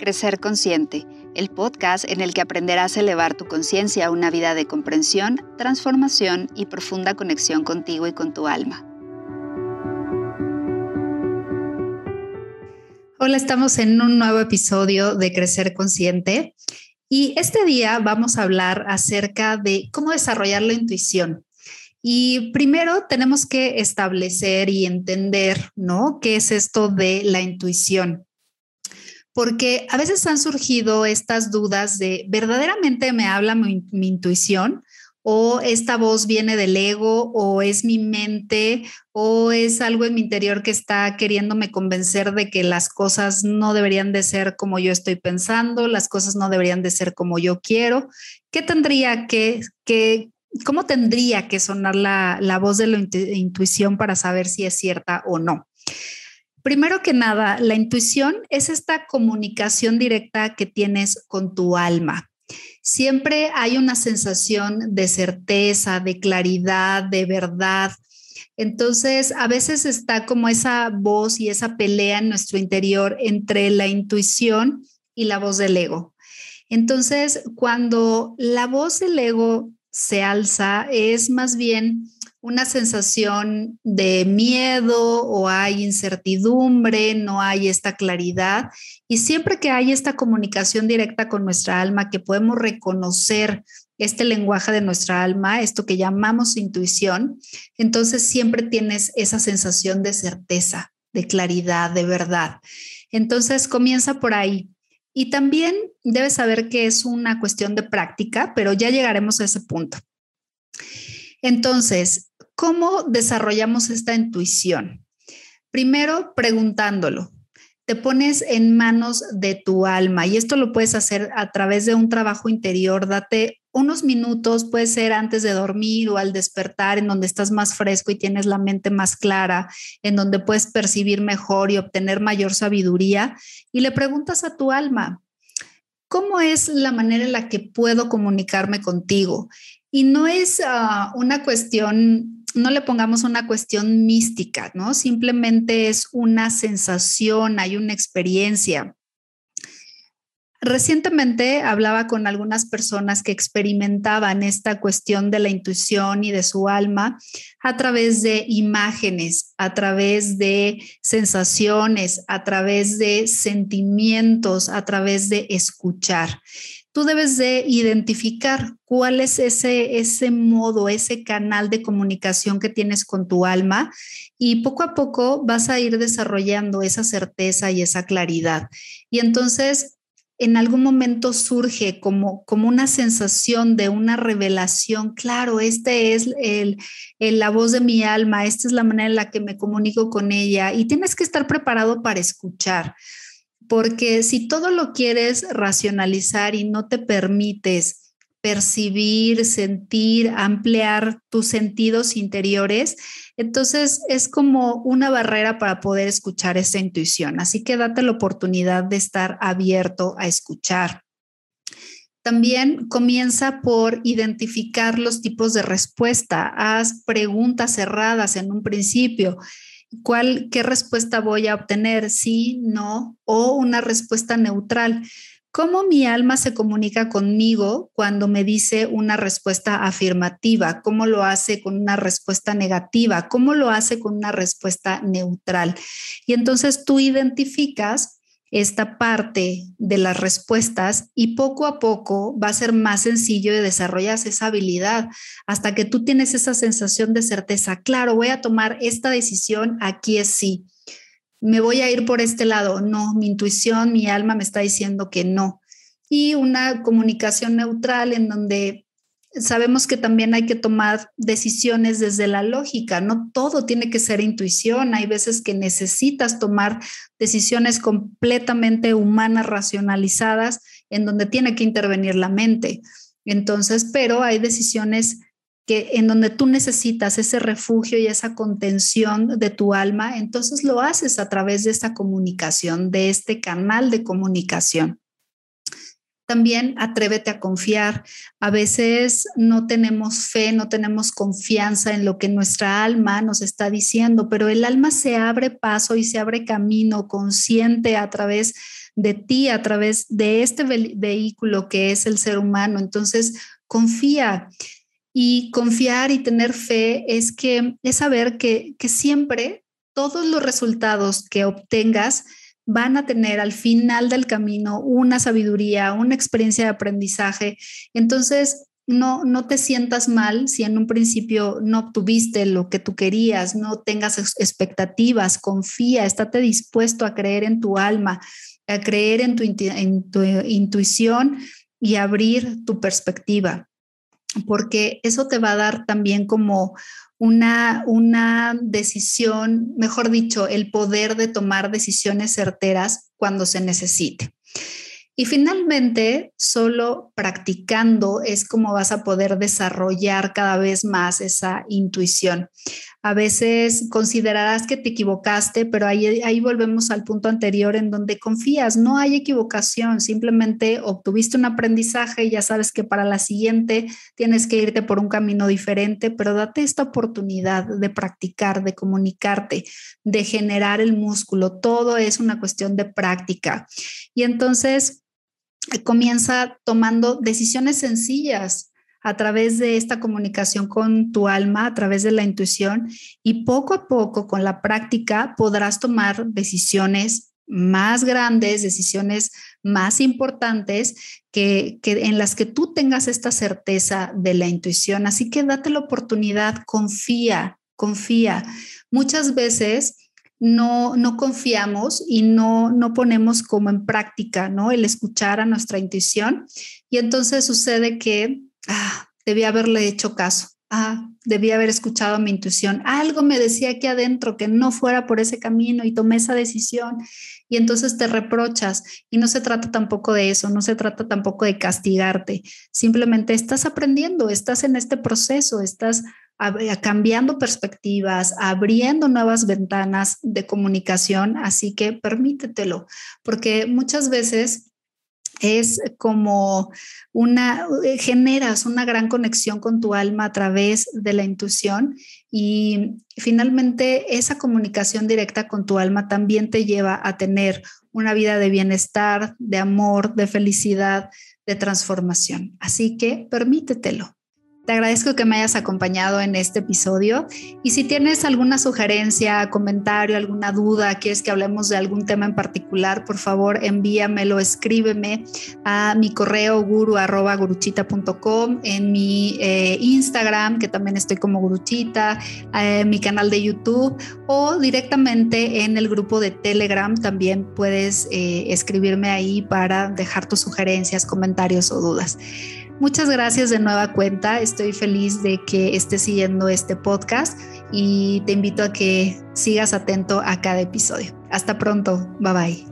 Crecer Consciente, el podcast en el que aprenderás a elevar tu conciencia a una vida de comprensión, transformación y profunda conexión contigo y con tu alma. Hola, estamos en un nuevo episodio de Crecer Consciente y este día vamos a hablar acerca de cómo desarrollar la intuición. Y primero tenemos que establecer y entender, ¿no? ¿Qué es esto de la intuición? Porque a veces han surgido estas dudas de, ¿verdaderamente me habla mi, intuición? ¿O esta voz viene del ego? ¿O es mi mente? ¿O es algo en mi interior que está queriéndome convencer de que las cosas no deberían de ser como yo estoy pensando, las cosas no deberían de ser como yo quiero? ¿Qué tendría que, que cómo tendría que sonar la, la voz de la intuición para saber si es cierta o no? Primero que nada, la intuición es esta comunicación directa que tienes con tu alma. Siempre hay una sensación de certeza, de claridad, de verdad. Entonces, a veces está como esa voz y esa pelea en nuestro interior entre la intuición y la voz del ego. Entonces, cuando la voz del ego se alza, es más bien una sensación de miedo o hay incertidumbre, no hay esta claridad. Y siempre que hay esta comunicación directa con nuestra alma, que podemos reconocer este lenguaje de nuestra alma, esto que llamamos intuición, entonces siempre tienes esa sensación de certeza, de claridad, de verdad. Entonces comienza por ahí. Y también debes saber que es una cuestión de práctica, pero ya llegaremos a ese punto. Entonces, ¿Cómo desarrollamos esta intuición? Primero, preguntándolo. Te pones en manos de tu alma y esto lo puedes hacer a través de un trabajo interior. Date unos minutos, puede ser antes de dormir o al despertar, en donde estás más fresco y tienes la mente más clara, en donde puedes percibir mejor y obtener mayor sabiduría. Y le preguntas a tu alma, ¿cómo es la manera en la que puedo comunicarme contigo? Y no es ah, una cuestión no le pongamos una cuestión mística, ¿no? Simplemente es una sensación, hay una experiencia. Recientemente hablaba con algunas personas que experimentaban esta cuestión de la intuición y de su alma a través de imágenes, a través de sensaciones, a través de sentimientos, a través de escuchar tú debes de identificar cuál es ese, ese modo, ese canal de comunicación que tienes con tu alma y poco a poco vas a ir desarrollando esa certeza y esa claridad. Y entonces en algún momento surge como, como una sensación de una revelación, claro, este es el, la voz de mi alma, esta es la manera en la que me comunico con ella y tienes que estar preparado para escuchar porque si todo lo quieres racionalizar y no te permites percibir, sentir, ampliar tus sentidos interiores, entonces es como una barrera para poder escuchar esa intuición. Así que date la oportunidad de estar abierto a escuchar. También comienza por identificar los tipos de respuesta. Haz preguntas cerradas en un principio. ¿Cuál, ¿Qué respuesta voy a obtener? Sí, no o una respuesta neutral. ¿Cómo mi alma se comunica conmigo cuando me dice una respuesta afirmativa? ¿Cómo lo hace con una respuesta negativa? ¿Cómo lo hace con una respuesta neutral? Y entonces tú identificas esta parte de las respuestas y poco a poco va a ser más sencillo de desarrollar esa habilidad hasta que tú tienes esa sensación de certeza. Claro, voy a tomar esta decisión, aquí es sí. Me voy a ir por este lado. No, mi intuición, mi alma me está diciendo que no. Y una comunicación neutral en donde sabemos que también hay que tomar decisiones desde la lógica, no todo tiene que ser intuición, hay veces que necesitas tomar decisiones completamente humanas, racionalizadas, en donde tiene que intervenir la mente. Entonces, pero hay decisiones que en donde tú necesitas ese refugio y esa contención de tu alma, entonces lo haces a través de esta comunicación, de este canal de comunicación. También atrévete a confiar. A veces no tenemos fe, no tenemos confianza en lo que nuestra alma nos está diciendo, pero el alma se abre paso y se abre camino consciente a través de ti a través de este vehículo que es el ser humano. Entonces, confía. Y confiar y tener fe es que es saber que, que siempre todos los resultados que obtengas van a tener al final del camino una sabiduría, una experiencia de aprendizaje. Entonces, no, no te sientas mal si en un principio no obtuviste lo que tú querías, no tengas expectativas, confía, estate dispuesto a creer en tu alma, a creer en tu, en tu intuición y abrir tu perspectiva, porque eso te va a dar también como una, una decisión, mejor dicho, el poder de tomar decisiones certeras cuando se necesite. Y finalmente, solo practicando es como vas a poder desarrollar cada vez más esa intuición. A veces considerarás que te equivocaste, pero ahí, ahí volvemos al punto anterior en donde confías. No hay equivocación, simplemente obtuviste un aprendizaje y ya sabes que para la siguiente tienes que irte por un camino diferente, pero date esta oportunidad de practicar, de comunicarte, de generar el músculo. Todo es una cuestión de práctica. Y entonces comienza tomando decisiones sencillas, a través de esta comunicación con tu alma, a través de la intuición y poco a poco con la práctica podrás tomar decisiones más grandes, decisiones más importantes que, en las que tú tengas esta certeza de la intuición. Así que date la oportunidad, confía, confía. Muchas veces no, no confiamos y no, no ponemos como en práctica, ¿no? El escuchar a nuestra intuición. Y entonces sucede que ah, debí haberle hecho caso, ah, debí haber escuchado mi intuición, algo me decía aquí adentro que no fuera por ese camino y tomé esa decisión. Y entonces te reprochas. Y no se trata tampoco de eso, no se trata tampoco de castigarte, simplemente estás aprendiendo, estás en este proceso, estás cambiando perspectivas, abriendo nuevas ventanas de comunicación, así que permítetelo, porque muchas veces es como una, eh, generas una gran conexión con tu alma a través de la intuición y finalmente esa comunicación directa con tu alma también te lleva a tener una vida de bienestar, de amor, de felicidad, de transformación. Así que permítetelo. Te agradezco que me hayas acompañado en este episodio y si tienes alguna sugerencia, comentario, alguna duda, quieres que hablemos de algún tema en particular, por favor envíamelo, escríbeme a mi correo guru en mi eh, Instagram, que también estoy como guruchita, en mi canal de YouTube o directamente en el grupo de Telegram también puedes eh, escribirme ahí para dejar tus sugerencias, comentarios o dudas. Muchas gracias de nueva cuenta. Estoy feliz de que estés siguiendo este podcast y te invito a que sigas atento a cada episodio. Hasta pronto. Bye bye.